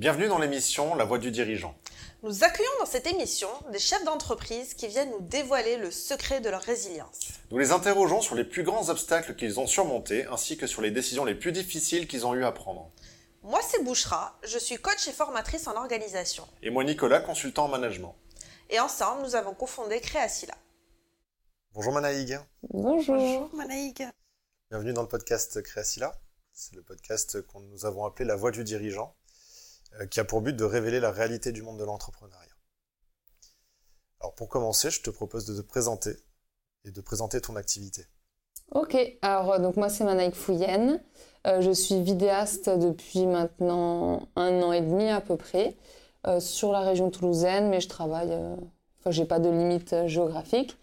Bienvenue dans l'émission La Voix du dirigeant. Nous accueillons dans cette émission des chefs d'entreprise qui viennent nous dévoiler le secret de leur résilience. Nous les interrogeons sur les plus grands obstacles qu'ils ont surmontés ainsi que sur les décisions les plus difficiles qu'ils ont eu à prendre. Moi, c'est Bouchra, je suis coach et formatrice en organisation. Et moi, Nicolas, consultant en management. Et ensemble, nous avons cofondé Créacila. Bonjour Manaïg. Bonjour. Bonjour Manaïg. Bienvenue dans le podcast Créacila. C'est le podcast que nous avons appelé La Voix du dirigeant. Euh, qui a pour but de révéler la réalité du monde de l'entrepreneuriat. Alors pour commencer, je te propose de te présenter et de présenter ton activité. Ok, alors euh, donc moi c'est Manaïk Fouyen. Euh, je suis vidéaste depuis maintenant un an et demi à peu près sur la région toulousaine, mais je travaille, enfin j'ai pas de limite géographique.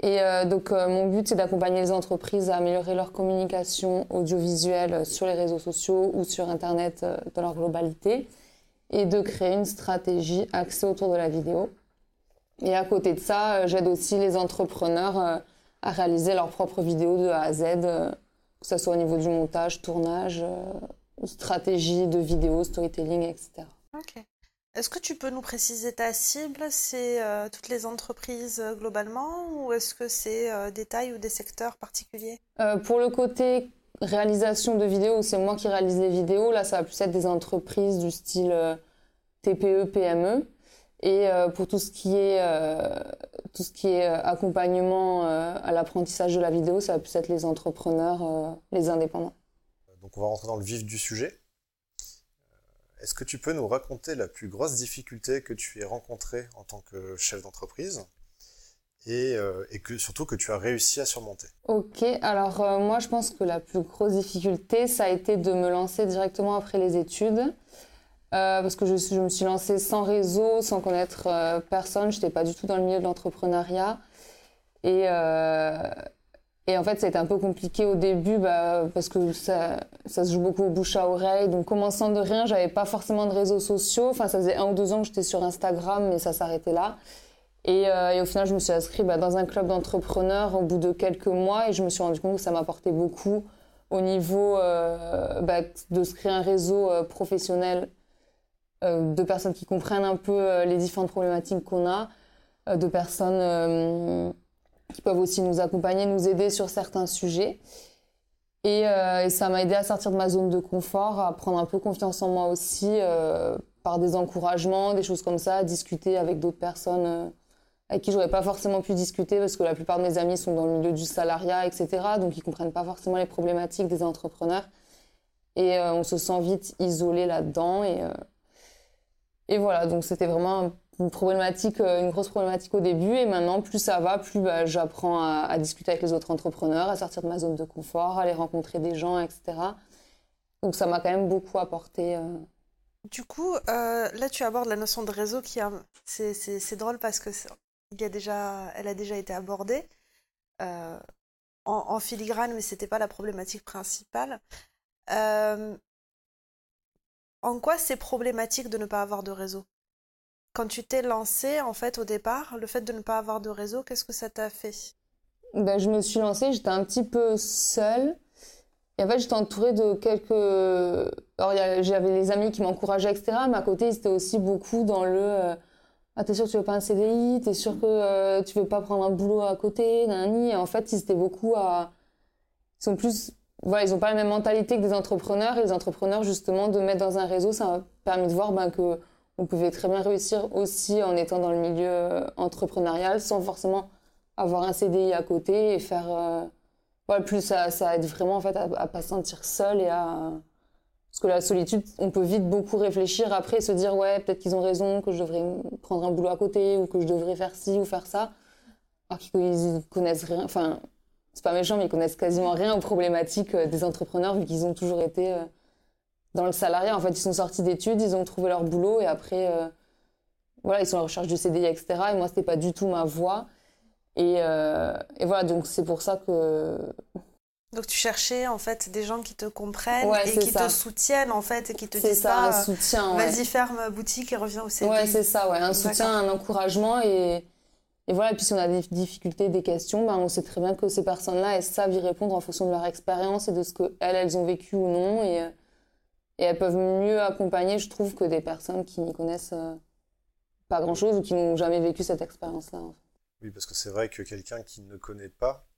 Et euh, donc euh, mon but c'est d'accompagner les entreprises à améliorer leur communication audiovisuelle sur les réseaux sociaux ou sur Internet euh, dans leur globalité et de créer une stratégie axée autour de la vidéo. Et à côté de ça, j'aide aussi les entrepreneurs à réaliser leurs propres vidéos de A à Z, que ce soit au niveau du montage, tournage, stratégie de vidéo, storytelling, etc. Ok. Est-ce que tu peux nous préciser ta cible? C'est euh, toutes les entreprises euh, globalement ou est-ce que c'est euh, des tailles ou des secteurs particuliers? Pour le côté réalisation de vidéos, c'est moi qui réalise les vidéos. Là, ça va plus être des entreprises du style TPE, PME. Et pour tout ce qui est tout ce qui est accompagnement à l'apprentissage de la vidéo, ça va plus être les entrepreneurs, les indépendants. Donc on va rentrer dans le vif du sujet. Est-ce que tu peux nous raconter la plus grosse difficulté que tu aies rencontrée en tant que chef d'entreprise et, euh, surtout que tu as réussi à surmonter? Ok, alors euh, moi je pense que la plus grosse difficulté, ça a été de me lancer directement après les études. Euh, parce que je, je, me suis lancée sans réseau, sans connaître personne, je n'étais pas du tout dans le milieu de l'entrepreneuriat. Et, et en fait, ça a été un peu compliqué au début bah, parce que ça, ça, se joue beaucoup au bouche à oreille. Donc, commençant de rien, j'avais pas forcément de réseaux sociaux. Enfin, ça faisait un ou deux ans que j'étais sur Instagram, mais ça s'arrêtait là. Et, euh, au final, je me suis inscrite bah, dans un club d'entrepreneurs au bout de quelques mois et je me suis rendu compte que ça m'apportait beaucoup au niveau euh, bah, de se créer un réseau euh, professionnel de personnes qui comprennent un peu les différentes problématiques qu'on a, de personnes qui peuvent aussi nous accompagner, nous aider sur certains sujets. Et, euh, et ça m'a aidé à sortir de ma zone de confort, à prendre un peu confiance en moi aussi, euh, par des encouragements, des choses comme ça, à discuter avec d'autres personnes euh, avec qui j'aurais pas forcément pu discuter parce que la plupart de mes amis sont dans le milieu du salariat, etc. Donc ils comprennent pas forcément les problématiques des entrepreneurs. Et on se sent vite isolé là-dedans. Et, et voilà, donc c'était vraiment une problématique, euh, une grosse problématique au début. Et maintenant, plus ça va, plus bah, j'apprends à, discuter avec les autres entrepreneurs, à sortir de ma zone de confort, à aller rencontrer des gens, etc. Donc ça m'a quand même beaucoup apporté. Euh... Du coup, euh, là, tu abordes la notion de réseau qui a... c'est drôle parce que il y a déjà, elle a déjà été abordée en, en, filigrane, mais c'était pas la problématique principale. En quoi c'est problématique de ne pas avoir de réseau? Quand tu t'es lancé, en fait, au départ, le fait de ne pas avoir de réseau, qu'est-ce que ça t'a fait? Ben, Je me suis lancée, j'étais un petit peu seule. Et en fait, j'étais entourée de quelques... Alors, j'avais les amis qui m'encourageaient, etc. Mais à côté, ils étaient aussi beaucoup dans le... Euh... Ah, t'es sûr que tu veux pas un CDI T'es sûr que euh, tu veux pas prendre un boulot à côté? Nani Et en fait, ils étaient beaucoup à... Ils sont plus... Voilà, ils ont pas la même mentalité que des entrepreneurs. Et les entrepreneurs, justement, de mettre dans un réseau, ça m'a permis de voir ben, que on pouvait très bien réussir aussi en étant dans le milieu entrepreneurial sans forcément avoir un CDI à côté et faire euh... plus ça, ça aide vraiment en fait à, à pas se sentir seul et à parce que la solitude on peut vite beaucoup réfléchir après se dire ouais peut-être qu'ils ont raison que je devrais prendre un boulot à côté ou que je devrais faire ci ou faire ça. Alors qu'ils connaissent rien enfin c'est pas méchant mais ils connaissent quasiment rien aux problématiques euh, des entrepreneurs vu qu'ils ont toujours été euh, dans le salariat. En fait, ils sont sortis d'études, ils ont trouvé leur boulot et après, euh, voilà, ils sont à la recherche du CDI, etc. Et moi, c'était pas du tout ma voie. Et, euh, et voilà, donc c'est pour ça que. Donc tu cherchais en fait des gens qui te comprennent ouais, et qui ça. te soutiennent en fait et qui te disent ça, pas un soutien, vas-y ouais. ferme boutique et reviens au CDI. Ouais, c'est ça, ouais, un soutien, un encouragement et et voilà, et puis si on a des difficultés, des questions, ben on sait très bien que ces personnes-là, elles savent y répondre en fonction de leur expérience et de ce qu'elles, elles ont vécu ou non. Et, Et elles peuvent mieux accompagner, je trouve, que des personnes qui n'y connaissent euh, pas grand-chose ou qui n'ont jamais vécu cette expérience-là. en fait. Oui, parce que c'est vrai que quelqu'un qui ne connaît pas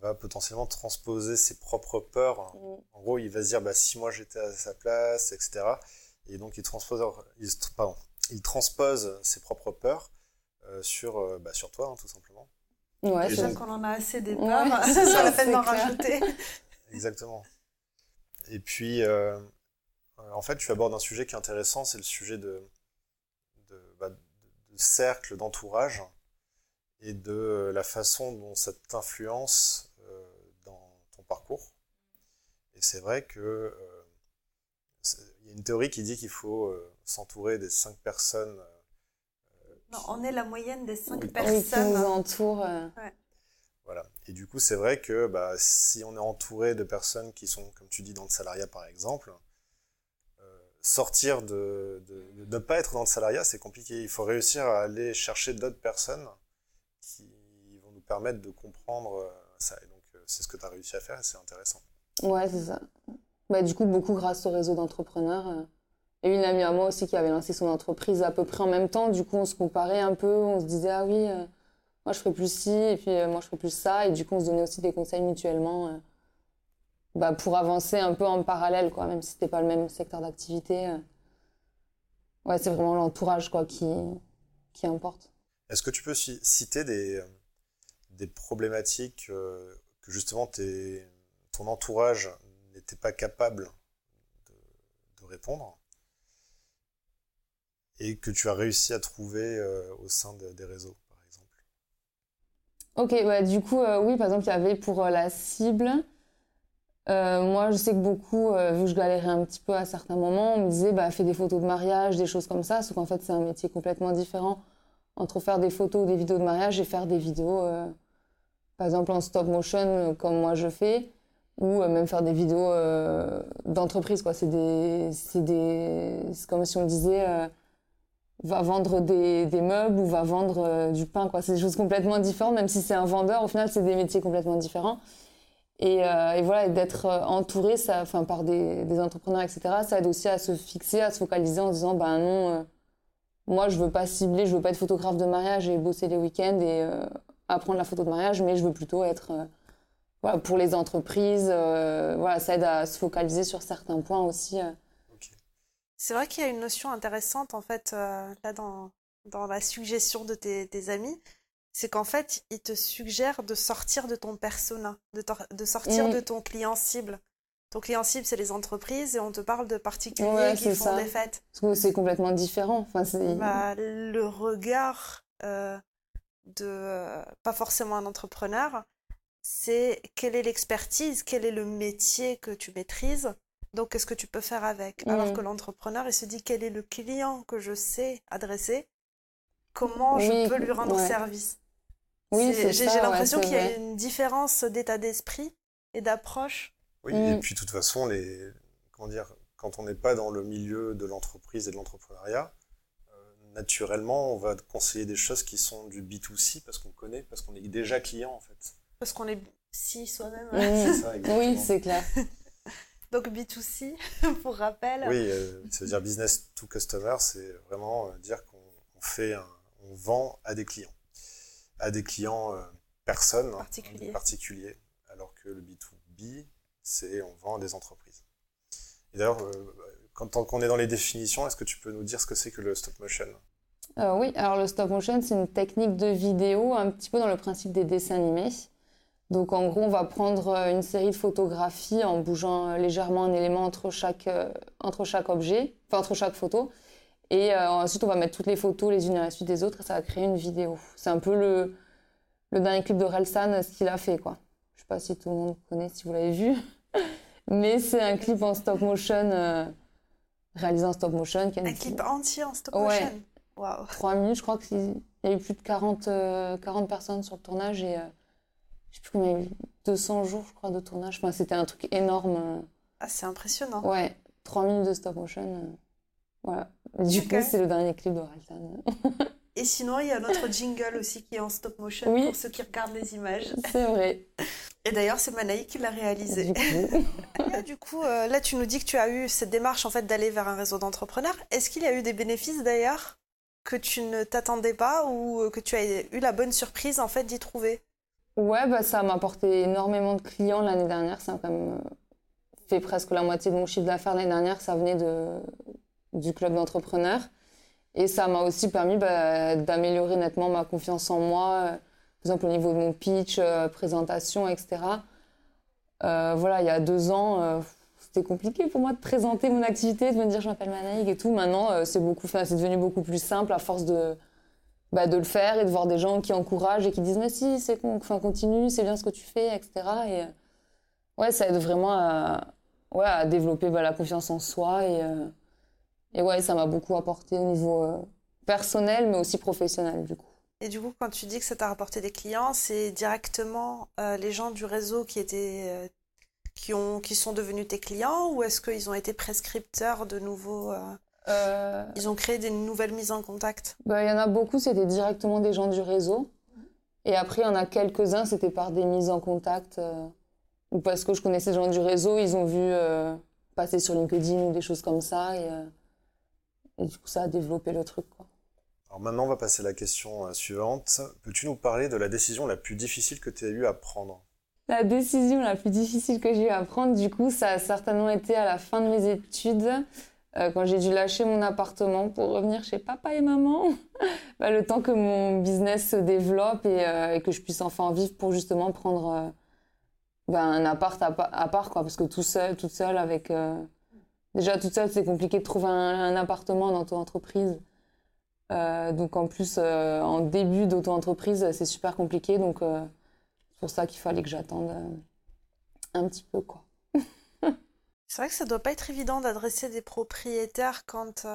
va potentiellement transposer ses propres peurs. Mm. En gros, il va se dire, bah, si moi j'étais à sa place, etc. Et donc, il transpose, il, pardon, il transpose ses propres peurs euh, sur, euh, bah, sur toi, hein, tout simplement. Ouais, c'est qu'on en a assez des Ouais, peurs, c'est c'est ça, la peine d'en rajouter. Exactement. Et puis, euh, fait, tu abordes un sujet qui est intéressant, c'est le sujet de, de, bah, de- de cercle, d'entourage, et de la façon dont ça t'influence euh, dans ton parcours. Et c'est vrai que euh, il y a une théorie qui dit qu'il faut euh, s'entourer des cinq personnes. euh, Non, on est la moyenne des cinq Oui, Oui, qui personnes. nous entourent. euh, Voilà. Et du coup, c'est vrai que bah, si on est entouré de personnes qui sont, comme tu dis, dans le salariat par exemple, euh, sortir de, ne pas être dans le salariat, c'est compliqué. Il faut réussir à aller chercher d'autres personnes qui vont nous permettre de comprendre euh, ça. Et donc, euh, c'est ce que tu as réussi à faire et c'est intéressant. Ouais, c'est ça. Bah, du coup, beaucoup grâce au réseau d'entrepreneurs. euh. Et une amie à moi aussi qui avait lancé son entreprise à peu près en même temps. Du coup, on se comparait un peu. On se disait, ah oui, moi je ferais plus ci, et puis moi je ferais plus ça. Et du coup, on se donnait aussi des conseils mutuellement bah, pour avancer un peu en parallèle, quoi, même si c'était pas le même secteur d'activité. euh. Ouais, c'est vraiment l'entourage quoi, qui, qui importe. Est-ce que tu peux ci- citer des, des problématiques euh, que justement tes- ton entourage n'était pas capable de, de répondre et que tu as réussi à trouver euh, au sein de- des réseaux, par exemple? Ok, bah, du coup, euh, oui, par exemple, il y avait pour la cible. Euh, moi, je sais que beaucoup, euh, vu que je galérais un petit peu à certains moments, on me disait, bah, fais des photos de mariage, des choses comme ça, sauf qu'en fait, c'est un métier complètement différent entre faire des photos ou des vidéos de mariage et faire des vidéos, euh, par exemple, en stop motion, comme moi je fais, ou même faire des vidéos d'entreprise, quoi. C'est des, c'est des, c'est comme si on disait, va vendre des, des meubles ou va vendre du pain, quoi. C'est des choses complètement différentes, même si c'est un vendeur, au final, c'est des métiers complètement différents. Et, euh, et voilà, d'être euh, entouré ça, enfin, par des, des entrepreneurs, etc., ça aide aussi à se fixer, à se focaliser en se disant, ben non, euh, moi, je veux pas cibler, je veux pas être photographe de mariage et bosser les week-ends et euh, apprendre la photo de mariage, mais je veux plutôt être euh, voilà, pour les entreprises. euh, voilà, ça aide à se focaliser sur certains points aussi. euh. C'est vrai qu'il y a une notion intéressante, en fait, euh, là, dans, dans la suggestion de tes, tes amis. C'est qu'en fait, ils te suggèrent de sortir de ton persona, de, de sortir Mm. de ton client cible. Ton client cible, c'est les entreprises et on te parle de particuliers Ouais, qui font ça. des fêtes. Parce que c'est complètement différent. Enfin. Bah, le regard euh, de, euh, pas forcément un entrepreneur, c'est quelle est l'expertise, quel est le métier que tu maîtrises, donc qu'est-ce que tu peux faire avec? Alors Mhm. que l'entrepreneur, il se dit quel est le client que je sais adresser, comment je peux lui rendre ouais. service? Oui, C'est- J'ai ouais, l'impression qu'il y a une différence d'état d'esprit et d'approche. Oui, Mm. et puis de toute façon, les, comment dire, quand on n'est pas dans le milieu de l'entreprise et de l'entrepreneuriat, euh, naturellement, on va conseiller des choses qui sont du B2C parce qu'on connaît, parce qu'on est déjà client en fait. Parce qu'on est si soi-même. Mm. C'est ça, exactement. Oui, c'est clair. Donc B2C, pour rappel. Oui, euh, ça veut dire business to customer, c'est vraiment euh, dire qu'on on fait, un- on vend à des clients, à des clients euh, personnes, hein, Particuliers. des particuliers, alors que le B2B, c'est on vend à des entreprises. Et d'ailleurs, euh, quand tant qu'on est dans les définitions, est-ce que tu peux nous dire ce que c'est que le stop motion? Euh, oui, alors le stop motion, c'est une technique de vidéo un petit peu dans le principe des dessins animés. Donc en gros, on va prendre une série de photographies en bougeant légèrement un élément entre chaque, euh, entre chaque objet, enfin entre chaque photo. Et euh, ensuite, on va mettre toutes les photos les unes à la suite des autres et ça va créer une vidéo. C'est un peu le, le dernier clip de Relsan, ce qu'il a fait, quoi. Je sais pas si tout le monde connaît, si vous l'avez vu. Mais c'est un clip en stop motion, euh, réalisé en stop motion. Qui a une Un clip entier en stop Ouais. motion. Waouh. trois minutes, je crois qu'il y a eu plus de 40, euh, 40 personnes sur le tournage et euh, je sais plus combien, il y a eu 200 jours, je crois, de tournage. Enfin, c'était un truc énorme. euh. Ah, c'est impressionnant. Ouais, 3 minutes de stop motion. euh, Voilà. Du coup, c'est le dernier clip de. Et sinon, il y a notre jingle aussi qui est en stop motion Oui. pour ceux qui regardent les images. C'est vrai. Et d'ailleurs, c'est Manaï qui l'a réalisé. Du coup, Et du coup, euh, là, tu nous dis que tu as eu cette démarche en fait d'aller vers un réseau d'entrepreneurs. Est-ce qu'il y a eu des bénéfices d'ailleurs que tu ne t'attendais pas ou euh, que tu as eu la bonne surprise en fait d'y trouver? Ouais, bah, ça m'a apporté énormément de clients l'année dernière. Ça a quand même fait presque la moitié de mon chiffre d'affaires l'année dernière. Ça venait de, du club d'entrepreneurs. Et ça m'a aussi permis bah, d'améliorer nettement ma confiance en moi, euh, par exemple au niveau de mon pitch, euh, présentation, etc. Euh, voilà, il y a deux ans, c'était compliqué pour moi de présenter mon activité, de me dire je m'appelle Manaïg et tout. Maintenant, c'est beaucoup, c'est devenu beaucoup plus simple à force de, bah, de le faire et de voir des gens qui encouragent et qui disent mais si, c'est con, enfin, continue, c'est bien ce que tu fais, etc. Et ouais, ça aide vraiment à, ouais, à développer bah, la confiance en soi et ouais, ça m'a beaucoup apporté au niveau euh, personnel mais aussi professionnel du coup. Et du coup, quand tu dis que ça t'a rapporté des clients, c'est directement euh, les gens du réseau qui étaient euh, qui ont qui sont devenus tes clients ou est-ce qu'ils ont été prescripteurs de nouveaux ils ont créé des nouvelles mises en contact? Bah, il y en a beaucoup, c'était directement des gens du réseau. Et après, il y en a quelques-uns, c'était par des mises en contact. ou parce que je connaissais des gens du réseau, ils ont vu passer sur LinkedIn ou des choses comme ça. Et, et du coup, ça a développé le truc. Quoi. Alors maintenant, on va passer à la question euh, suivante. Peux-tu nous parler de la décision la plus difficile que tu as eu à prendre? La décision la plus difficile que j'ai eu à prendre, du coup, ça a certainement été à la fin de mes études, euh, quand j'ai dû lâcher mon appartement pour revenir chez papa et maman. Bah, le temps que mon business se développe et, euh, et que je puisse enfin en vivre pour justement prendre euh, bah, un appart à, pa- à part, quoi. Parce que tout seul, toute seule, avec. Déjà, toute seule, c'est compliqué de trouver un, un appartement dans ton entreprise. Euh, donc, en plus, euh, en début d'auto-entreprise, c'est super compliqué. Donc, euh, c'est pour ça qu'il fallait que j'attende un petit peu, quoi. C'est vrai que ça doit pas être évident d'adresser des propriétaires quand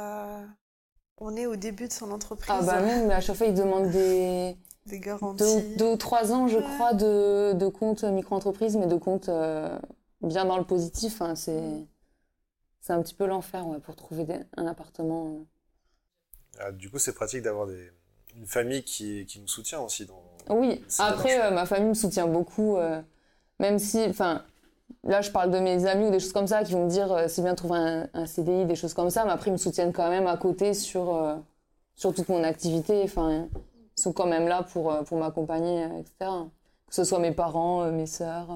on est au début de son entreprise. Ah bah mais à chaque fois, ils demandent des Des deux, garanties. deux ou trois ans, je Ouais. crois, de, de compte micro-entreprise, mais de compte bien dans le positif. hein, c'est, c'est un petit peu l'enfer, ouais, pour trouver des- un appartement. euh. Ah, Du coup, c'est pratique d'avoir des... une famille qui, qui nous soutient aussi. Dans... Oui, après, euh, ma famille me soutient beaucoup, euh, même si, enfin, là, je parle de mes amis ou des choses comme ça qui vont me dire euh, c'est bien de trouver un, un CDI, des choses comme ça, mais après, ils me soutiennent quand même à côté sur, sur toute mon activité. Enfin, ils sont quand même là pour, pour m'accompagner, etc. Que ce soit mes parents, mes sœurs,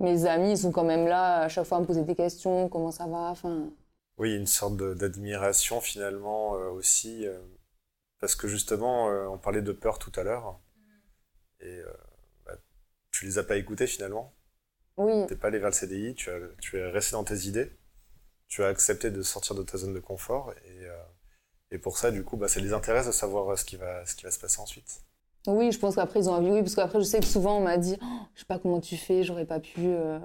mes amis, ils sont quand même là à chaque fois à me poser des questions, comment ça va, enfin. Oui, une sorte d'admiration finalement euh, aussi, euh, parce que justement, euh, on parlait de peur tout à l'heure, et euh, bah, tu les as pas écoutés finalement. Oui, T'es pas allé vers le CDI, tu, as, tu es resté dans tes idées, tu as accepté de sortir de ta zone de confort, et, et pour ça, du coup, bah, ça les intéresse de savoir ce qui va, ce qui va se passer ensuite. Oui, je pense qu'après ils ont envie, oui, parce qu'après je sais que souvent on m'a dit, Oh, je sais pas comment tu fais, j'aurais pas pu. euh,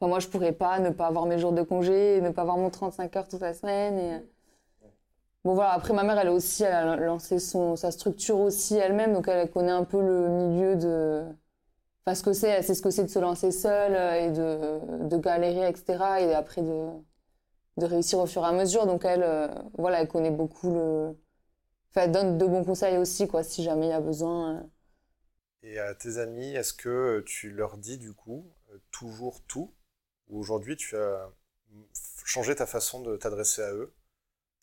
Enfin, moi je pourrais pas ne pas avoir mes jours de congé, ne pas avoir mon 35 heures toute la semaine. Bon voilà, après ma mère elle aussi, a lancé son, sa structure aussi elle-même, donc elle connaît un peu le milieu de. Enfin, ce que c'est, elle sait ce que c'est de se lancer seule et de, de galérer, etc. Et après de, de réussir au fur et à mesure. Donc elle, euh, voilà, elle connaît beaucoup le. Enfin, donne de bons conseils aussi, quoi, si jamais il y a besoin. euh. Et à tes amis, est-ce que tu leur dis du coup euh, toujours tout, ou aujourd'hui tu as changé ta façon de t'adresser à eux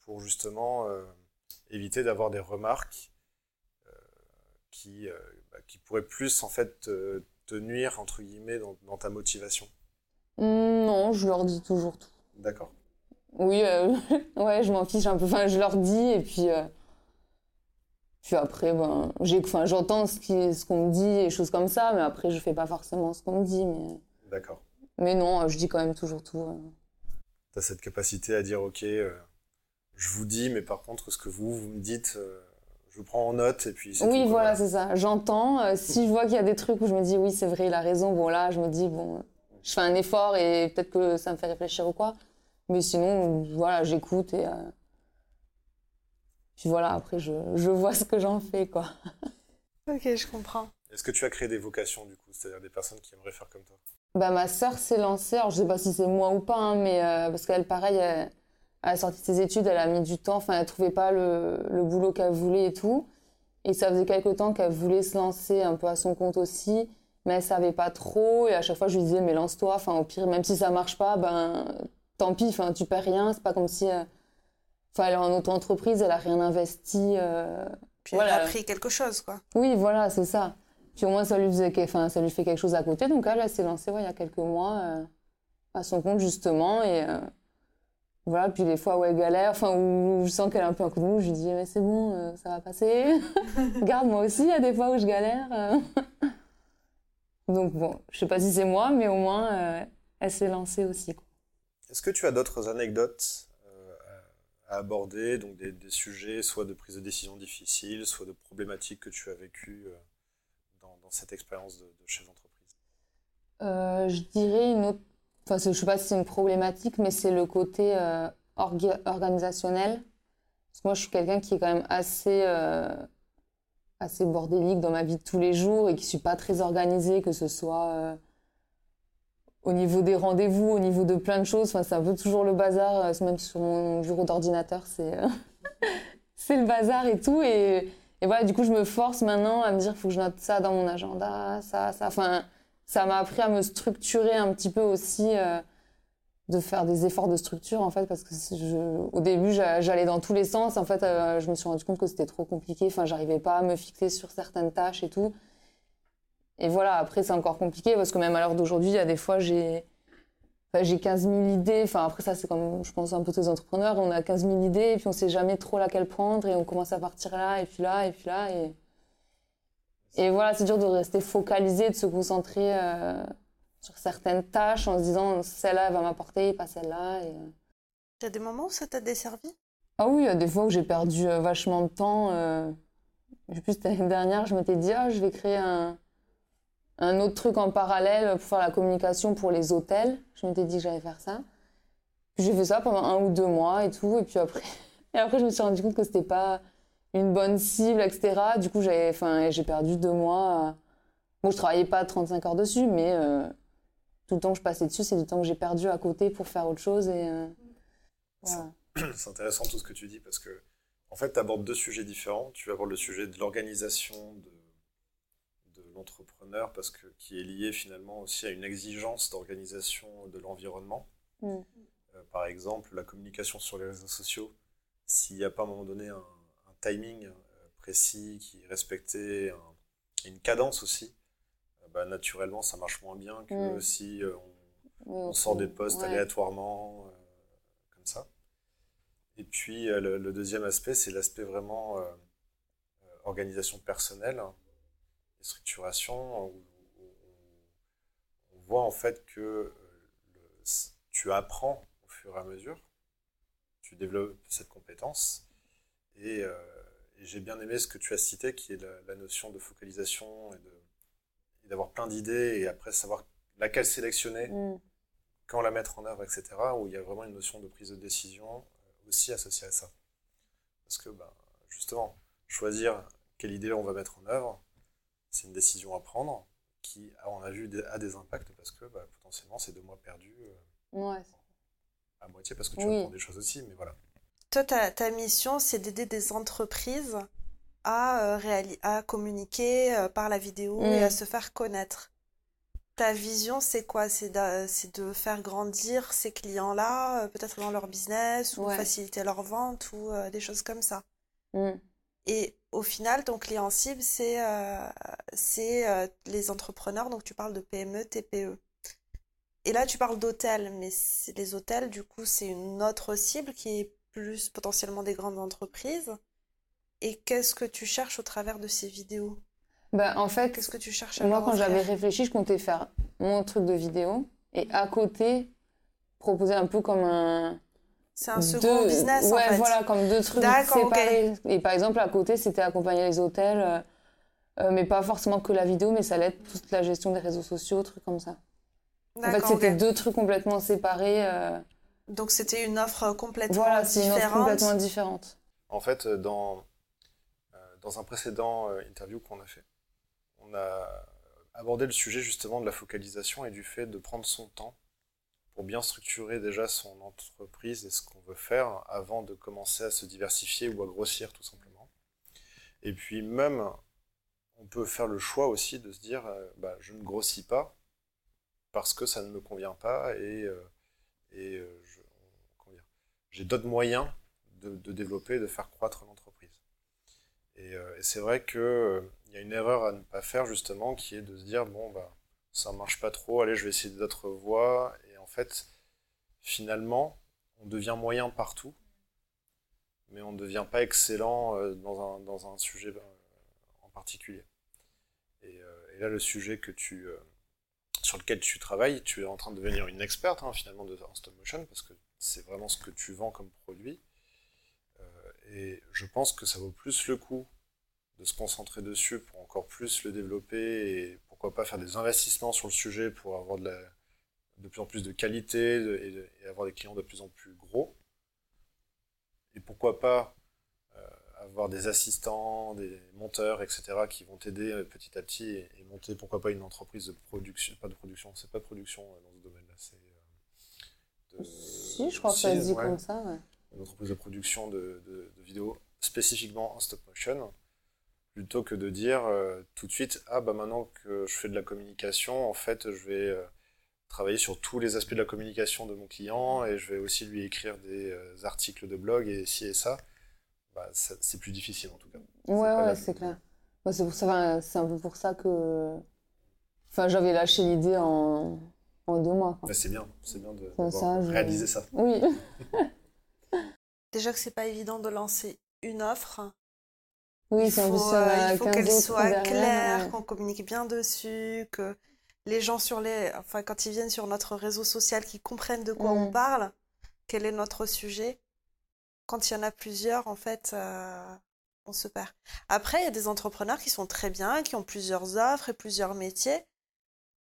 pour justement euh, éviter d'avoir des remarques euh, qui, euh, bah, qui pourraient plus en fait te, te nuire entre guillemets dans, dans ta motivation? Non, je leur dis toujours tout. D'accord. Oui, ouais, je m'en fiche un peu. Enfin, je leur dis et puis, puis après, ben, j'ai, enfin, j'entends ce qui, ce qu'on me dit et choses comme ça, mais après, je fais pas forcément ce qu'on me dit. Mais, D'accord. mais non, euh, je dis quand même toujours tout. euh. Tu as cette capacité à dire, ok, euh, je vous dis, mais par contre, ce que vous, vous me dites, euh, je prends en note et puis c'est Oui, tout, voilà, c'est ça. J'entends. si je vois qu'il y a des trucs où je me dis oui, c'est vrai, il a raison, bon là, je me dis bon, je fais un effort et peut-être que ça me fait réfléchir ou quoi. Mais sinon, voilà, j'écoute et puis voilà, après je, je vois ce que j'en fais quoi. Ok, je comprends. Est-ce que tu as créé des vocations du coup, c'est-à-dire des personnes qui aimeraient faire comme toi? Bah ma sœur s'est lancée, alors je sais pas si c'est moi ou pas, hein, mais euh, parce qu'elle pareil, elle, à la sortie de ses études, elle a mis du temps. Enfin, elle trouvait pas le, le boulot qu'elle voulait et tout. Et ça faisait quelques temps qu'elle voulait se lancer un peu à son compte aussi, mais elle savait pas trop. Et à chaque fois, je lui disais, mais lance-toi. Enfin, au pire, même si ça marche pas, ben, tant pis. Enfin, tu perds rien. C'est pas comme si, euh, enfin, elle est en auto-entreprise, elle a rien investi. Euh, Puis elle a appris quelque chose, quoi. Oui, voilà, c'est ça. Puis au moins, ça lui faisait, enfin, ça lui fait quelque chose à côté. Donc elle, elle s'est lancée, ouais, il y a quelques mois, euh, à son compte, justement. Et, voilà, puis des fois où elle galère, enfin où je sens qu'elle a un peu un coup de mou, je lui dis mais c'est bon, euh, ça va passer. Regarde moi aussi, il y a des fois où je galère. euh. Donc bon, je sais pas si c'est moi, mais au moins euh, elle s'est lancée aussi. quoi. Est-ce que tu as d'autres anecdotes? euh, à, aborder, donc des, sujets, soit de prise de décision difficile, soit de problématiques que tu as vécues euh, dans, cette expérience de, chef d'entreprise Euh, je dirais une enfin je sais pas si c'est une problématique, mais c'est le côté euh, orga- organisationnel. Parce que moi je suis quelqu'un qui est quand même assez assez bordélique dans ma vie de tous les jours et qui suis pas très organisée, que ce soit au niveau des rendez-vous, au niveau de plein de choses. Enfin, c'est un peu toujours le bazar, euh, même sur mon bureau d'ordinateur, c'est euh, c'est le bazar et tout. Et, voilà, du coup, je me force maintenant à me dire, faut que je note ça dans mon agenda, ça, ça. Enfin, ça m'a appris à me structurer un petit peu aussi, euh, de faire des efforts de structure en fait, parce que au début j'a- j'allais dans tous les sens. En fait, je me suis rendu compte que c'était trop compliqué. Enfin, j'arrivais pas à me fixer sur certaines tâches et tout. Et voilà, après c'est encore compliqué parce que même à l'heure d'aujourd'hui, il y a des fois j'ai enfin, j'ai 15 000 idées. Enfin, après ça c'est comme je pense un peu tous les entrepreneurs, on a 15 000 idées et puis on sait jamais trop laquelle prendre et on commence à partir là et puis là et puis là et et voilà, c'est dur de rester focalisé, de se concentrer euh, sur certaines tâches en se disant celle-là elle va m'apporter, pas celle-là. Et... T'as des moments où ça t'a desservi? Ah oui, il y a des fois où j'ai perdu euh, vachement de temps. Euh... Plus, l'année dernière, je m'étais dit, ah, je vais créer un, un autre truc en parallèle pour faire la communication pour les hôtels. Je m'étais dit que j'allais faire ça. J'ai fait ça pendant un ou deux mois et tout. Et puis après, et après je me suis rendu compte que c'était pas une bonne cible, etc. Du coup, j'avais, enfin, j'ai perdu deux mois. Bon, je travaillais pas 35 heures dessus, mais euh, tout le temps que je passais dessus, c'est du temps que j'ai perdu à côté pour faire autre chose. Et, euh, voilà. C'est intéressant tout ce que tu dis parce que, en fait, tu abordes deux sujets différents. Tu abordes le sujet de l'organisation de, de l'entrepreneur parce que qui est lié finalement aussi à une exigence d'organisation de l'environnement. Mm. Euh, par exemple, la communication sur les réseaux sociaux, s'il n'y a pas à un moment donné un, un timing euh, précis qui est respecté, un- une cadence aussi, euh, bah, naturellement, ça marche moins bien que Mm. si euh, on, sort des posts ouais. aléatoirement, comme ça. Et puis le, le deuxième aspect, c'est l'aspect vraiment organisation personnelle et structuration, où, où- où on voit en fait que euh, le- tu apprends au fur et à mesure, tu développes cette compétence, et, euh, et j'ai bien aimé ce que tu as cité, qui est la, la notion de focalisation et d'avoir plein d'idées, et après savoir laquelle sélectionner Mm. quand la mettre en œuvre, etc., où il y a vraiment une notion de prise de décision euh, aussi associée à ça. Parce que, ben, justement, choisir quelle idée on va mettre en œuvre, c'est une décision à prendre qui, on a vu, a des impacts parce que bah, potentiellement c'est deux mois perdus euh, Ouais. à moitié parce que tu Oui. apprends des choses aussi, mais voilà. Toi, ta, ta mission, c'est d'aider des entreprises à, euh, à communiquer euh, par la vidéo et à se faire connaître. Ta vision, c'est quoi? C'est de, faire grandir ces clients-là, euh, peut-être dans leur business, ou Ouais. faciliter leur vente, ou euh, des choses comme ça. Mm. Et au final, ton client cible, c'est euh, euh, les entrepreneurs, donc tu parles de PME, TPE. Et là, tu parles d'hôtels, mais les hôtels, du coup, c'est une autre cible qui est plus potentiellement des grandes entreprises. Et qu'est-ce que tu cherches au travers de ces vidéos? Ben, en fait, Qu'est-ce que tu cherches à moi, quand j'avais réfléchi, je comptais faire mon truc de vidéo et à côté, proposer un peu comme un. C'est un second deux- business, en Ouais, fait. voilà, comme deux trucs séparés. Et par exemple, à côté, c'était accompagner les hôtels, euh, euh, mais pas forcément que la vidéo, mais ça allait être toute la gestion des réseaux sociaux, trucs comme ça. En fait, c'était deux trucs complètement séparés. euh, Donc c'était une offre complètement Voilà, c'est une offre différente. complètement différente. En fait, dans, euh, dans un précédent interview qu'on a fait, on a abordé le sujet justement de la focalisation et du fait de prendre son temps pour bien structurer déjà son entreprise et ce qu'on veut faire avant de commencer à se diversifier ou à grossir tout simplement. Et puis même, on peut faire le choix aussi de se dire, euh, bah, je ne grossis pas parce que ça ne me convient pas et, euh, et euh, j'ai d'autres moyens de, développer, de faire croître l'entreprise. Et, et c'est vrai qu'il y a une erreur à ne pas faire justement qui est de se dire, bon, bah, ça marche pas trop, allez, je vais essayer d'autres voies. Fait, finalement, on devient moyen partout, mais on ne devient pas excellent euh, dans un, dans un sujet euh, en particulier. Et, euh, et, là, le sujet que tu, sur lequel tu travailles, tu es en train de devenir une experte hein, finalement en stop motion, parce que c'est vraiment ce que tu vends comme produit. et je pense que ça vaut plus le coup de se concentrer dessus pour encore plus le développer et pourquoi pas faire des investissements sur le sujet pour avoir de, la, de plus en plus de qualité et, avoir des clients de plus en plus gros. Et pourquoi pas euh, avoir des assistants, des monteurs, etc., qui vont t'aider euh, petit à petit et, monter, pourquoi pas, une entreprise de production, pas de production, c'est pas de production euh, dans ce domaine-là, c'est. si, je crois que ça se dit comme ça, ouais. Une entreprise de production de, de, de vidéos spécifiquement en stop motion plutôt que de dire euh, tout de suite ah bah maintenant que je fais de la communication en fait je vais euh, travailler sur tous les aspects de la communication de mon client et je vais aussi lui écrire des euh, articles de blog et ci et ça bah, c'est plus difficile en tout cas. Ouais ouais c'est clair. c'est pour ça c'est un peu pour ça que enfin j'avais lâché l'idée en, en deux mois c'est bien c'est bien de réaliser ça oui. Déjà que c'est pas évident de lancer une offre. Oui, il faut, euh, il faut qu'elle soit claire, qu'on communique bien dessus, que les gens sur les, enfin quand ils viennent sur notre réseau social, qu'ils comprennent de quoi on mm. parle, quel est notre sujet. Quand il y en a plusieurs, en fait, euh, on se perd. Après, il y a des entrepreneurs qui sont très bien, qui ont plusieurs offres et plusieurs métiers.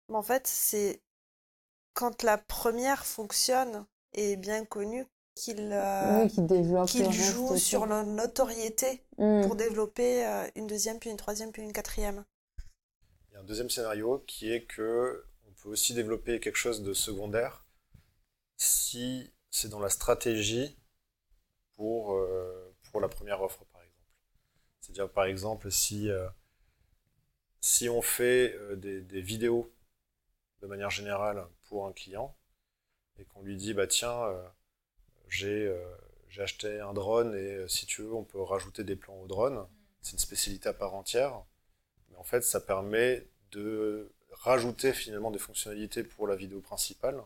Mais en fait, c'est quand la première fonctionne et est bien connue qu'il euh, joue sur la notoriété mm. pour développer euh, une deuxième, puis une troisième, puis une quatrième. Un deuxième scénario qui est que on peut aussi développer quelque chose de secondaire si c'est dans la stratégie pour, euh, pour la première offre, par exemple. C'est-à-dire, par exemple, si, si on fait des, des vidéos de manière générale pour un client et qu'on lui dit, bah tiens, euh, j'ai acheté un drone et euh, si tu veux, on peut rajouter des plans au drone. C'est une spécialité à part entière. En fait, ça permet de rajouter finalement des fonctionnalités pour la vidéo principale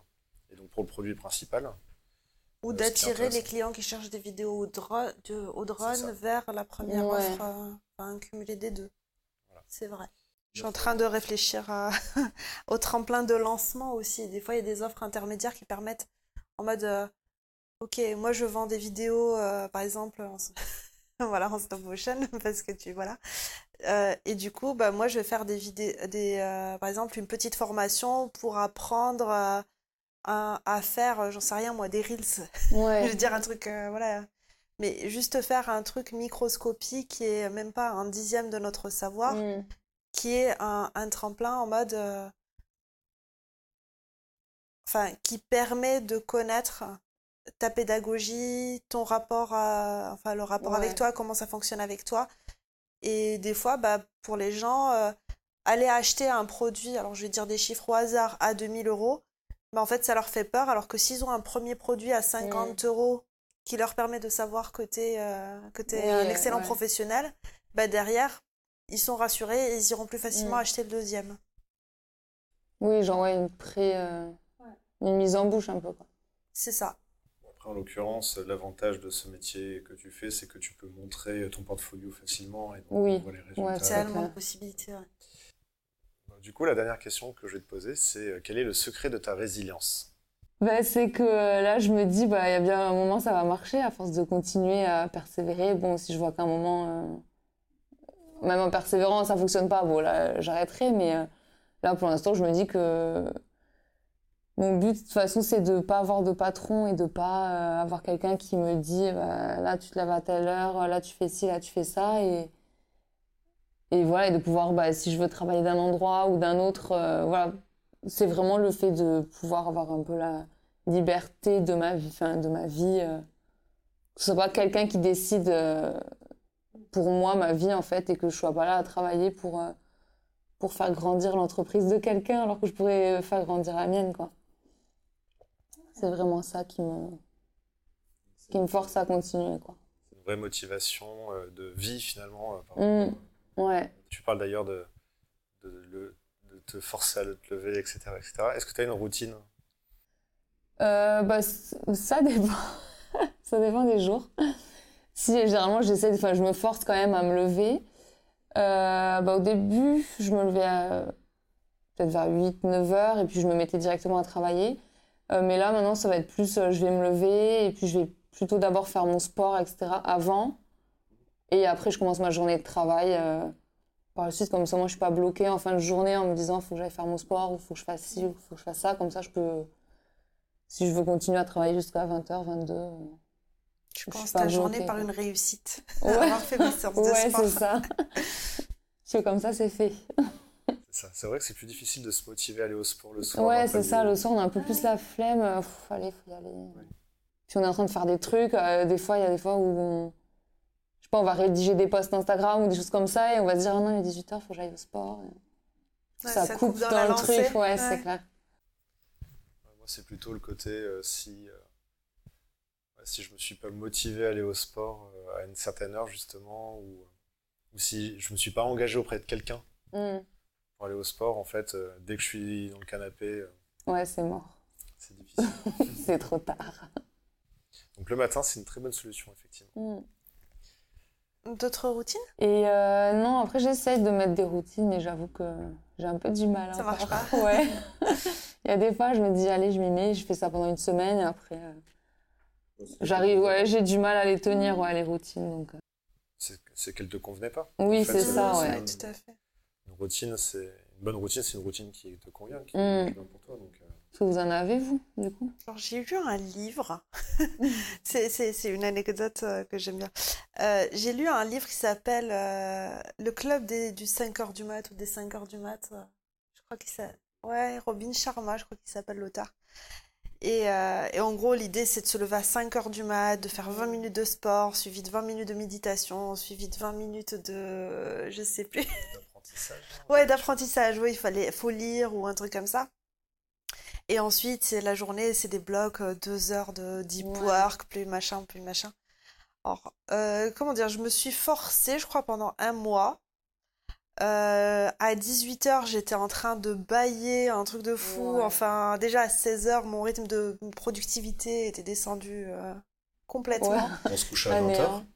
et donc pour le produit principal. Ou euh, d'attirer les clients qui cherchent des vidéos au, drone, au drone vers la première offre, enfin, cumuler des deux. C'est vrai. Je suis en train de réfléchir au tremplin de lancement aussi. Des fois, il y a des offres intermédiaires qui permettent en mode ok, moi je vends des vidéos, euh, par exemple, en... voilà, en stop motion, parce que tu, voilà. Euh, et du coup, bah, moi je vais faire des vidéos, des, euh, par exemple, une petite formation pour apprendre à, à, faire, j'en sais rien moi, des reels. je veux dire un truc, voilà. Mais juste faire un truc microscopique qui est même pas un dixième de notre savoir, mm. qui est un, un, tremplin en mode. Enfin, qui permet de connaître ta pédagogie, ton rapport à, enfin le rapport avec toi, comment ça fonctionne avec toi. Et des fois, bah, pour les gens, euh, aller acheter un produit, alors je vais dire des chiffres au hasard, à 2000 euros, bah, en fait, ça leur fait peur, alors que s'ils ont un premier produit à 50 euros qui leur permet de savoir que tu es, euh, un excellent professionnel, bah, derrière, ils sont rassurés et ils iront plus facilement mm. acheter le deuxième. Oui, genre une pré... Euh, une mise en bouche un peu. C'est ça en l'occurrence, l'avantage de ce métier que tu fais, c'est que tu peux montrer ton portfolio facilement et donc oui. on voit les résultats. c'est tellement de possibilités. Du coup, la dernière question que je vais te poser, c'est euh, quel est le secret de ta résilience? Bah, C'est que euh, là, je me dis, bah, il y a bien un moment, ça va marcher à force de continuer à persévérer. Bon, si je vois qu'à un moment, euh, même en persévérant, ça fonctionne pas, bon, là, j'arrêterai. Mais là, pour l'instant, je me dis que mon but, de toute façon, c'est de pas avoir de patron et de pas euh, avoir quelqu'un qui me dit bah, là, tu te lèves à telle heure, là, tu fais ci, là, tu fais ça. Et, et voilà, et de pouvoir, bah, si je veux travailler d'un endroit ou d'un autre, euh, voilà. C'est vraiment le fait de pouvoir avoir un peu la liberté de ma vie, enfin, de ma vie. euh, que ce soit pas quelqu'un qui décide pour moi ma vie en fait et que je sois pas là à travailler pour pour faire grandir l'entreprise de quelqu'un alors que je pourrais faire grandir la mienne quoi. C'est vraiment ça qui me qui me force à continuer quoi. C'est une vraie motivation euh, de vie finalement. euh, par Mm. rapport- Ouais. Tu parles d'ailleurs de, de, te forcer à te lever, etc. etc. Est-ce que tu as une routine? Euh, bah, ça dépend. ça dépend des jours. Si généralement j'essaie, enfin je me force quand même à me lever. Bah, au début, je me levais à- peut-être vers 8-9 heures et puis je me mettais directement à travailler. Euh, mais là maintenant ça va être plus, euh, je vais me lever et puis je vais plutôt d'abord faire mon sport, etc. avant. Et après je commence ma journée de travail. euh, par la suite, comme ça moi je suis pas bloquée en fin de journée en me disant faut que j'aille faire mon sport ou faut que je fasse ci ou faut que je fasse ça. Comme ça je peux si je veux continuer à travailler jusqu'à 20h, 22. euh, Tu Je commences ta journée bloquée, par une réussite. Ouais. Avoir fait mes séances de Ouais, sport. c'est ça. Comme ça, c'est fait. C'est ça. C'est vrai que c'est plus difficile de se motiver à aller au sport le soir. Ouais, c'est ça. Le soir, on a un peu plus la flemme. euh, pff, allez, faut y aller. Puis on est en train de faire des trucs. euh, des fois, il y a des fois où on... Je sais pas, on va rédiger des posts Instagram ou des choses comme ça et on va se dire, ah non, il est 18h, faut que j'aille au sport. Ouais, ça, ça coupe, coupe dans le lancée. truc, ouais, Ouais. c'est clair. Moi, c'est plutôt le côté euh, si, euh, si je me suis pas motivé à aller au sport euh, à une certaine heure, justement, ou, ou si je me suis pas engagé auprès de quelqu'un Mm. Pour aller au sport, en fait, euh, dès que je suis dans le canapé, euh, Ouais, c'est mort. c'est difficile. c'est trop tard. Donc le matin, c'est une très bonne solution, effectivement. Mm. D'autres routines? Et euh, non, après, j'essaye de mettre des routines, mais j'avoue que j'ai un peu du mal. Ça marche encore. pas. Ouais. Il y a des fois, je me dis, allez, je m'y mets, je fais ça pendant une semaine, et après, euh, j'arrive, ouais, j'ai du mal à les tenir, ouais, les routines. Donc, euh. C'est c'est qu'elle te convenait pas. Oui, En fait, c'est ça, euh, ouais. Ouais, tout à fait. Une routine, c'est une bonne routine, c'est une routine qui te convient, qui Mm. est bien pour toi. Donc, euh, Est-ce que vous en avez, vous, du coup? J'ai lu un livre. c'est, une anecdote euh, que j'aime bien. Euh, j'ai lu un livre qui s'appelle euh, Le club des, du 5h du mat ou des 5h du mat. Je crois qu'il s'appelle. Ouais, Robin Sharma, je crois qu'il s'appelle l'auteur. Et, euh, et en gros, l'idée, c'est de se lever à 5h du mat, de faire 20 minutes de sport, suivi de 20 minutes de méditation, suivi de 20 minutes de. Je sais plus. D'apprentissage. Ouais, d'apprentissage, oui, il fallait, faut lire ou un truc comme ça. Et ensuite, c'est la journée, c'est des blocs, euh, deux heures de deep Ouais. work, plus machin, plus machin. Alors, euh, comment dire, je me suis forcée, je crois, pendant un mois. Euh, à 18h, j'étais en train de bailler, un truc de fou. Ouais. Enfin, déjà à 16h, mon rythme de productivité était descendu euh, complètement. Ouais. On se couche à Ah, 20h. néant.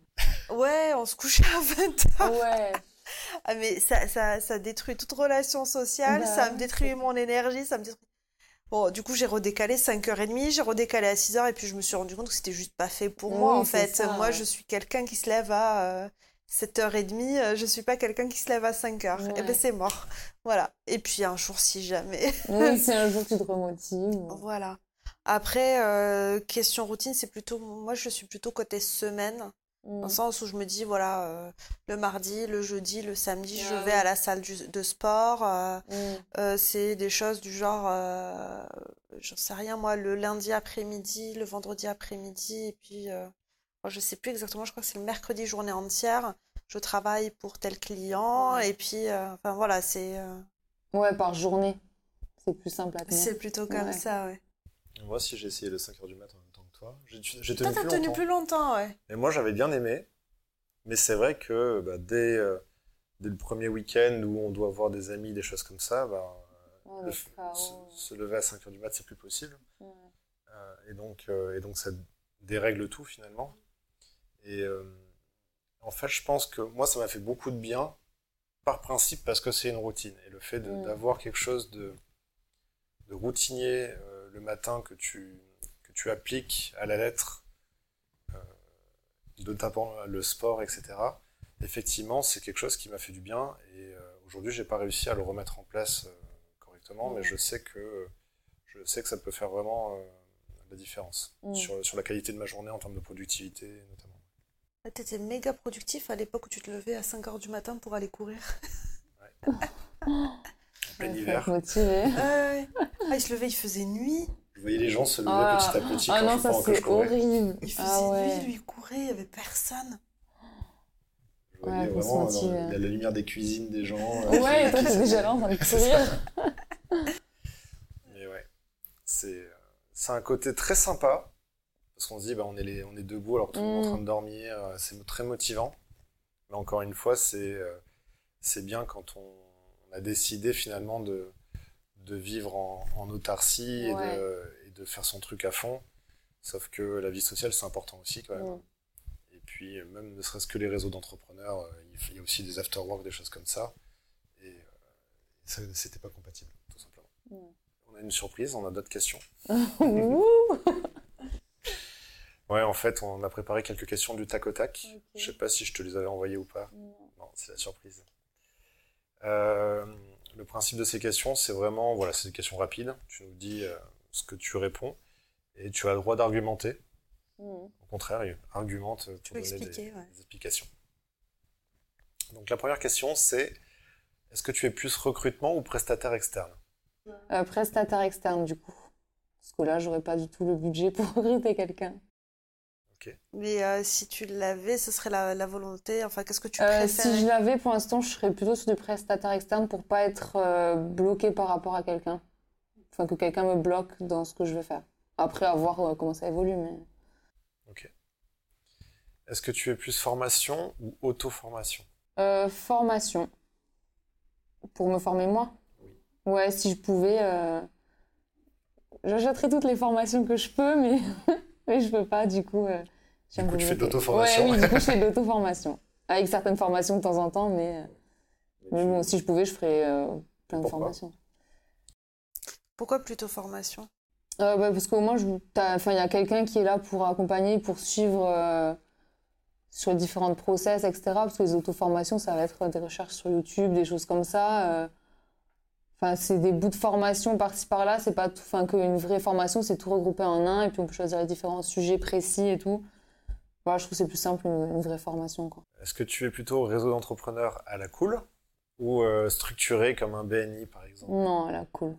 Ouais, on se couchait à 20h. Ouais. Ah mais ça, ça, ça détruit toute relation sociale, Bah ça me ouais, détruit mon énergie, ça me détruit... Bon, du coup, j'ai redécalé 5h30, j'ai redécalé à 6h, et puis je me suis rendu compte que c'était juste pas fait pour moi, en fait. ça, moi, ouais. je suis quelqu'un qui se lève à euh, 7h30, euh, je suis pas quelqu'un qui se lève à 5h. Et Ouais. ben, c'est mort. Voilà. Et puis, un jour, si jamais. Oui, si un jour tu te remotives. Voilà. Après, euh, question routine, c'est plutôt... Moi, je suis plutôt côté semaine. Mm. Dans le sens où je me dis, voilà, euh, le mardi, le jeudi, le samedi, je vais oui. à la salle du- de sport. euh, Mm. euh, c'est des choses du genre, euh, j'en sais rien, moi, le lundi après-midi, le vendredi après-midi, et puis, euh, je sais plus exactement, je crois que c'est le mercredi journée entière. Je travaille pour tel client, Ouais. et puis, euh, enfin voilà, c'est euh, Ouais, par journée. C'est plus simple à tenir. c'est plutôt comme Ouais. ça, ouais. Moi aussi, j'ai essayé le 5h du matin toi. J'ai Toi, tenu t'as plus tenu longtemps. plus longtemps, ouais. Et moi, j'avais bien aimé. Mais c'est vrai que bah, dès, euh, dès le premier week-end où on doit voir des amis, des choses comme ça, bah, Oh, le se, se lever à 5h du mat, c'est plus possible. Ouais. Euh, et, donc, euh, et donc, ça dérègle tout finalement. Et euh, en fait, je pense que moi, ça m'a fait beaucoup de bien par principe parce que c'est une routine. Et le fait Mm. d'avoir quelque chose de, de routinier euh, le matin que tu, tu appliques à la lettre, euh, de tapant le sport, etc., effectivement, c'est quelque chose qui m'a fait du bien. Et euh, aujourd'hui, j'ai pas réussi à le remettre en place euh, correctement, mais je sais que je sais que ça peut faire vraiment euh, la différence Mm. sur, sur la qualité de ma journée en termes de productivité, notamment. T'étais méga productif à l'époque où tu te levais à 5h du matin pour aller courir. En plein Ouais, hiver. motivé. Ouais, ouais. Ah, il se levait, il faisait nuit. Voyais les gens se lever Ah. petit à petit Ah quand, non, je, ça que je courais. horrible. Il faisait Ah ouais. nuit, lui, il courait, il n'y avait personne. Je voyais Ouais, vraiment dans la, la lumière des cuisines des gens. euh, Ouais, et toi t'es déjà là en train de courir. Mais ouais, c'est c'est un côté très sympa parce qu'on se dit bah on est les, on est debout alors que tout le monde est en Mm. train de dormir, euh, c'est très motivant. Mais encore une fois, c'est euh, c'est bien quand on, on a décidé finalement de de vivre en, en autarcie et, Ouais. de, et de faire son truc à fond. Sauf que la vie sociale c'est important aussi quand même. Et puis même ne serait-ce que les réseaux d'entrepreneurs, euh, il y a aussi des after-work, des choses comme ça. Et euh, ça c'était pas compatible, tout simplement. On a une surprise, on a d'autres questions. Ouais, en fait, on a préparé quelques questions du tac au tac. Ok. Je sais pas si je te les avais envoyées ou pas. Non. Non, c'est la surprise. Euh, le principe de ces questions, c'est vraiment, voilà, c'est des questions rapides. Tu nous dis euh, ce que tu réponds et tu as le droit d'argumenter. Mm. Au contraire, il argumente pour peux donner des, expliquer, ouais. des explications. Donc la première question, c'est est-ce que tu es plus recrutement ou prestataire externe? Euh, prestataire externe du coup. Parce que là j'aurais pas du tout le budget pour recruter quelqu'un. Mais euh, si tu l'avais, ce serait la, la volonté. Enfin, qu'est-ce que tu Euh, préfères si je l'avais pour l'instant, je serais plutôt sur du prestataire externe pour pas être euh, bloqué par rapport à quelqu'un. Enfin, que quelqu'un me bloque dans ce que je veux faire. Après, à voir euh, comment ça évolue, mais. Est-ce que tu es plus formation ou auto-formation? Euh, formation. Pour me former moi? Oui. Ouais, si je pouvais. Euh... J'achèterais toutes les formations que je peux, mais, mais je peux pas, du coup. euh, Du coup, tu fais de l'auto-formation. Ouais, oui, du coup, je fais de l'auto-formation. Avec certaines formations de temps en temps, mais, mais bon, si je pouvais, je ferais plein de formations. Pourquoi plutôt formation? Euh, bah, parce qu'au moins, il y a quelqu'un qui est là pour accompagner, pour suivre euh, sur les différentes process, etc. Parce que les auto-formations, ça va être des recherches sur YouTube, des choses comme ça. euh. Enfin, c'est des bouts de formation par-ci par-là. C'est pas tout, enfin, qu'une vraie formation, c'est tout regroupé en un et puis on peut choisir les différents sujets précis et tout. Voilà, je trouve que c'est plus simple une, une vraie formation. Est-ce que tu es plutôt réseau d'entrepreneurs à la cool ou euh, structuré comme un BNI par exemple? Non, elle a cool.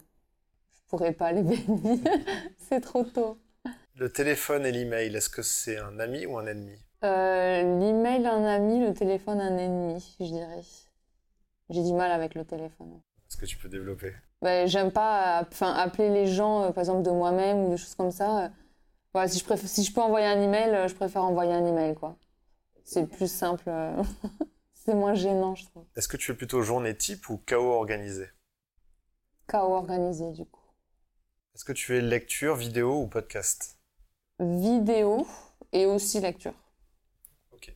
Je pourrais pas les bénir. c'est trop tôt. Le téléphone et l'email, est-ce que c'est un ami ou un ennemi? Euh, L'email, un ami, le téléphone, un ennemi, je dirais. J'ai du mal avec le téléphone. Est-ce que tu peux développer? Ben, j'aime pas enfin, appeler les gens, euh, par exemple, de moi-même ou des choses comme ça. Euh, Voilà, si, je préfère, si je peux envoyer un email, euh, je préfère envoyer un email, quoi. C'est plus simple. C'est moins gênant, je trouve. Est-ce que tu es plutôt journée type ou chaos organisé? Chaos organisé, du coup. Est-ce que tu es lecture, vidéo ou podcast? Vidéo et aussi lecture.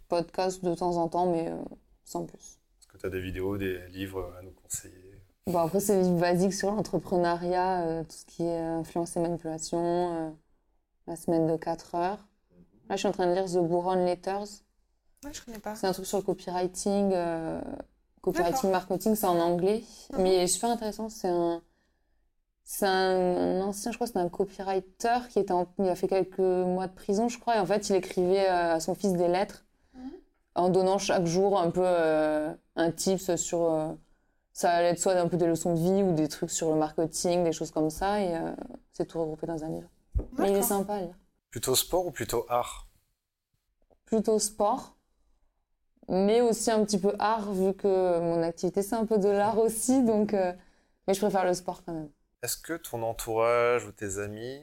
Podcast de temps en temps, mais euh, sans plus. Est-ce que tu as des vidéos, des livres à nous conseiller? Bon, après, c'est des livres basiques sur l'entrepreneuriat, euh, tout ce qui est euh, influence et manipulation, euh, la semaine de 4 heures. Là, je suis en train de lire The Buron Letters. Ouais, je connais pas. C'est un truc sur le copywriting, euh, copywriting marketing, c'est en anglais. Mhm. Mais il est super intéressant. C'est un, c'est un, un ancien, je crois, c'est un copywriter qui était en- il a fait quelques mois de prison, je crois. Et en fait, il écrivait euh, à son fils des lettres en donnant chaque jour un peu euh, un tips sur. euh, ça allait être soit un peu des leçons de vie ou des trucs sur le marketing, des choses comme ça. Et euh, c'est tout regroupé dans un livre. Mais il est sympa à lire. Plutôt sport ou plutôt art? Plutôt sport, mais aussi un petit peu art, vu que mon activité c'est un peu de l'art aussi, donc euh, mais je préfère le sport quand même. Est-ce que ton entourage ou tes amis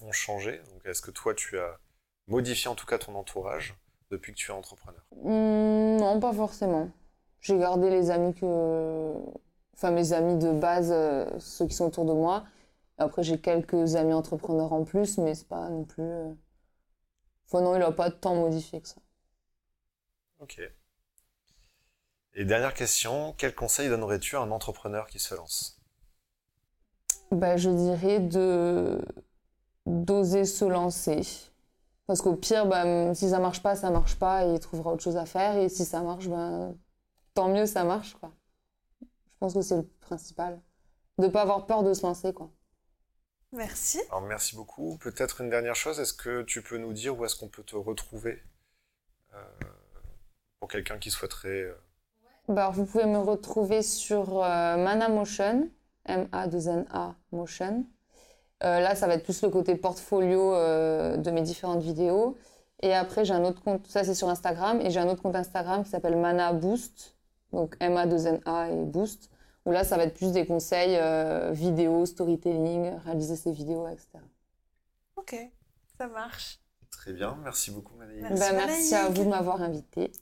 ont changé? Donc, est-ce que toi, tu as modifié en tout cas ton entourage depuis que tu es entrepreneur? Hmm, non, pas forcément. J'ai gardé les amis que, enfin mes amis de base, euh, ceux qui sont autour de moi. Après j'ai quelques amis entrepreneurs en plus, mais c'est pas non plus. euh, Enfin non, il a pas tant modifié que ça. Ok. Et dernière question, quel conseil donnerais-tu à un entrepreneur qui se lance? Bah, je dirais de d'oser se lancer. Parce qu'au pire, bah, si ça marche pas, ça marche pas et il trouvera autre chose à faire. Et si ça marche, bah, tant mieux, ça marche, quoi. Je pense que c'est le principal. De pas avoir peur de se lancer, quoi. Merci. Alors, merci beaucoup. Peut-être une dernière chose, est-ce que tu peux nous dire où est-ce qu'on peut te retrouver euh, pour quelqu'un qui souhaiterait... euh, Bah, vous pouvez me retrouver sur euh, Mana Motion, M-A-2-N-A Motion. Euh, là, ça va être plus le côté portfolio euh, de mes différentes vidéos. Et après, j'ai un autre compte, ça c'est sur Instagram, et j'ai un autre compte Instagram qui s'appelle Mana Boost, donc M-A-2-N-A et Boost, où là, ça va être plus des conseils euh, vidéo, storytelling, réaliser ses vidéos, etc. Ok, ça marche. Très bien, merci beaucoup Manaïs. Merci, Bah, merci à vous de m'avoir invité.